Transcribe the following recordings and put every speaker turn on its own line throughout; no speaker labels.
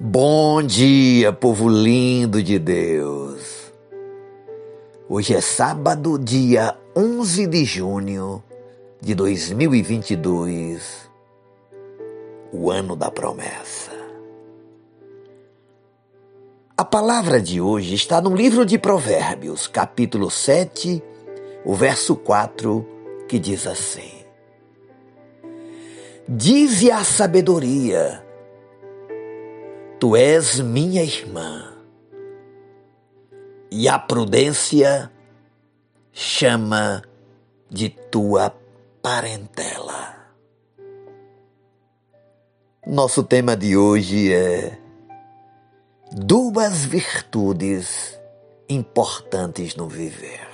Bom dia, povo lindo de Deus. Hoje é sábado, dia 11 de junho de 2022, o ano da promessa. A palavra de hoje está no livro de Provérbios, capítulo 7, o verso 4, que diz assim: Dize a sabedoria, Tu és minha irmã, e a prudência chama de tua parentela. Nosso tema de hoje é duas virtudes importantes no viver.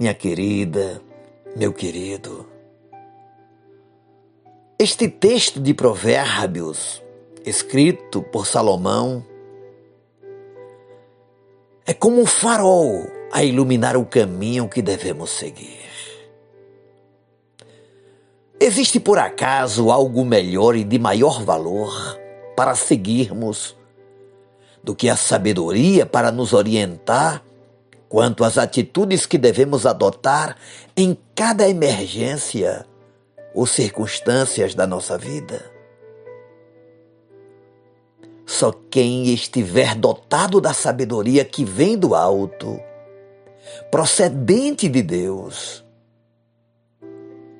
Minha querida, meu querido, este texto de Provérbios, escrito por Salomão, é como um farol a iluminar o caminho que devemos seguir. Existe por acaso algo melhor e de maior valor para seguirmos do que a sabedoria para nos orientar quanto às atitudes que devemos adotar em cada emergência ou circunstâncias da nossa vida. Só quem estiver dotado da sabedoria que vem do alto, procedente de Deus,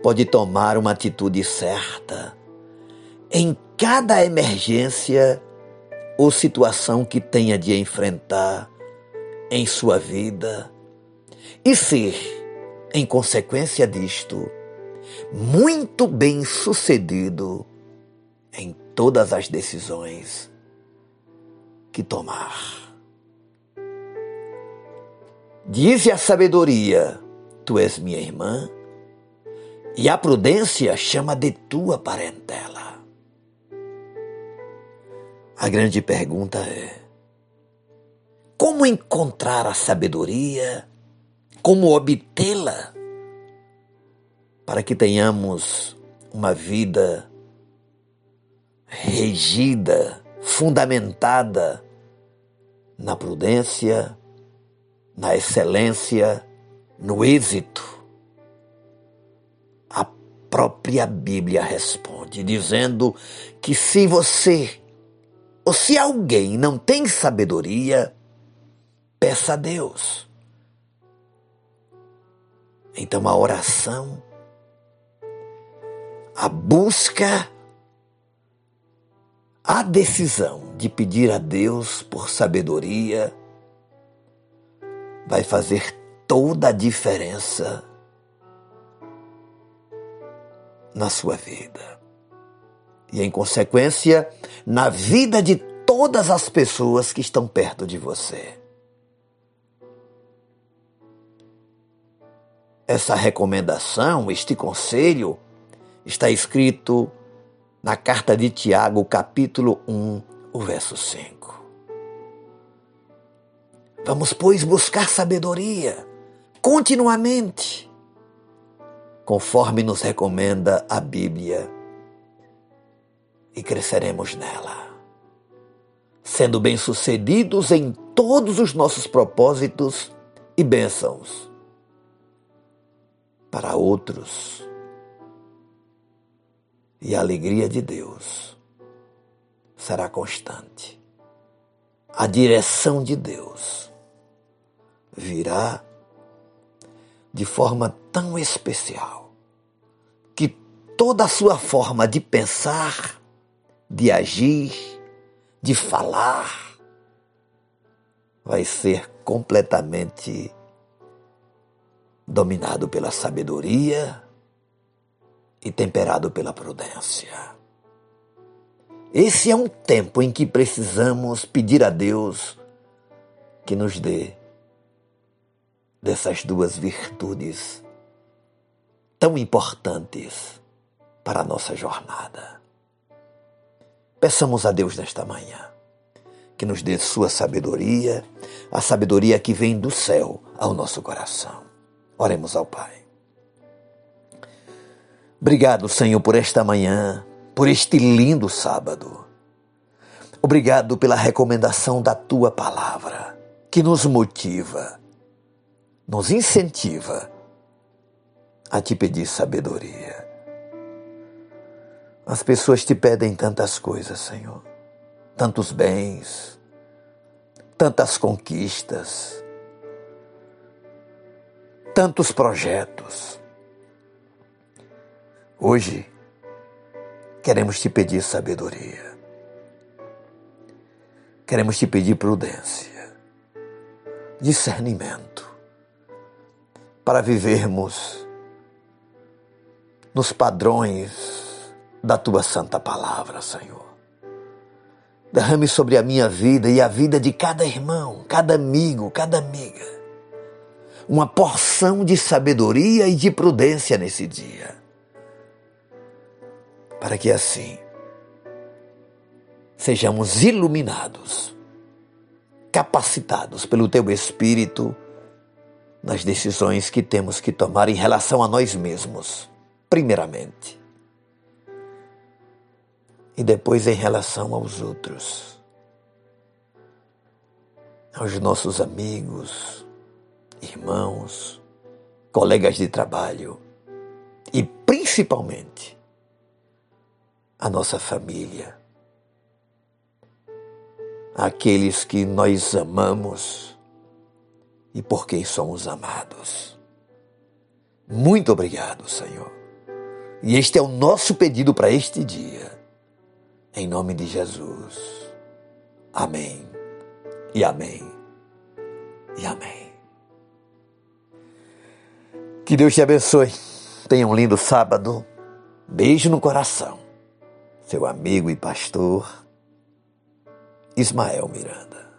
pode tomar uma atitude certa em cada emergência ou situação que tenha de enfrentar em sua vida e ser, em consequência disto, muito bem sucedido em todas as decisões que tomar. Dize a sabedoria: Tu és minha irmã, e a prudência chama de tua parentela. A grande pergunta é: como encontrar a sabedoria? Como obtê-la? Para que tenhamos uma vida regida, fundamentada na prudência, na excelência, no êxito. A própria Bíblia responde, dizendo que se você ou se alguém não tem sabedoria, peça a Deus. Então a oração a busca, a decisão de pedir a Deus por sabedoria vai fazer toda a diferença na sua vida. E, em consequência, na vida de todas as pessoas que estão perto de você. Essa recomendação, este conselho, está escrito na carta de Tiago, capítulo 1, o verso 5. Vamos, pois, buscar sabedoria continuamente, conforme nos recomenda a Bíblia, e cresceremos nela, sendo bem-sucedidos em todos os nossos propósitos e bênçãos para outros e a alegria de Deus será constante. A direção de Deus virá de forma tão especial que toda a sua forma de pensar, de agir, de falar, vai ser completamente dominado pela sabedoria e temperado pela prudência. Esse é um tempo em que precisamos pedir a Deus que nos dê dessas duas virtudes tão importantes para a nossa jornada. Peçamos a Deus nesta manhã que nos dê sua sabedoria, a sabedoria que vem do céu ao nosso coração. Oremos ao Pai. Obrigado, Senhor, por esta manhã por este lindo sábado. Obrigado pela recomendação da tua palavra, que nos motiva, nos incentiva a te pedir sabedoria. As pessoas te pedem tantas coisas, Senhor, tantos bens, tantas conquistas, tantos projetos. Hoje, queremos te pedir sabedoria. Queremos te pedir prudência, discernimento, para vivermos nos padrões da tua santa palavra, Senhor. Derrame sobre a minha vida e a vida de cada irmão, cada amigo, cada amiga, uma porção de sabedoria e de prudência nesse dia para que assim sejamos iluminados, capacitados pelo Teu Espírito nas decisões que temos que tomar em relação a nós mesmos, primeiramente, e depois em relação aos outros, aos nossos amigos, irmãos, colegas de trabalho e principalmente a nossa família, aqueles que nós amamos e por quem somos amados. Muito obrigado, Senhor. E este é o nosso pedido para este dia. Em nome de Jesus. Amém. E amém. E amém. Que Deus te abençoe. Tenha um lindo sábado. Beijo no coração seu amigo e pastor Ismael Miranda.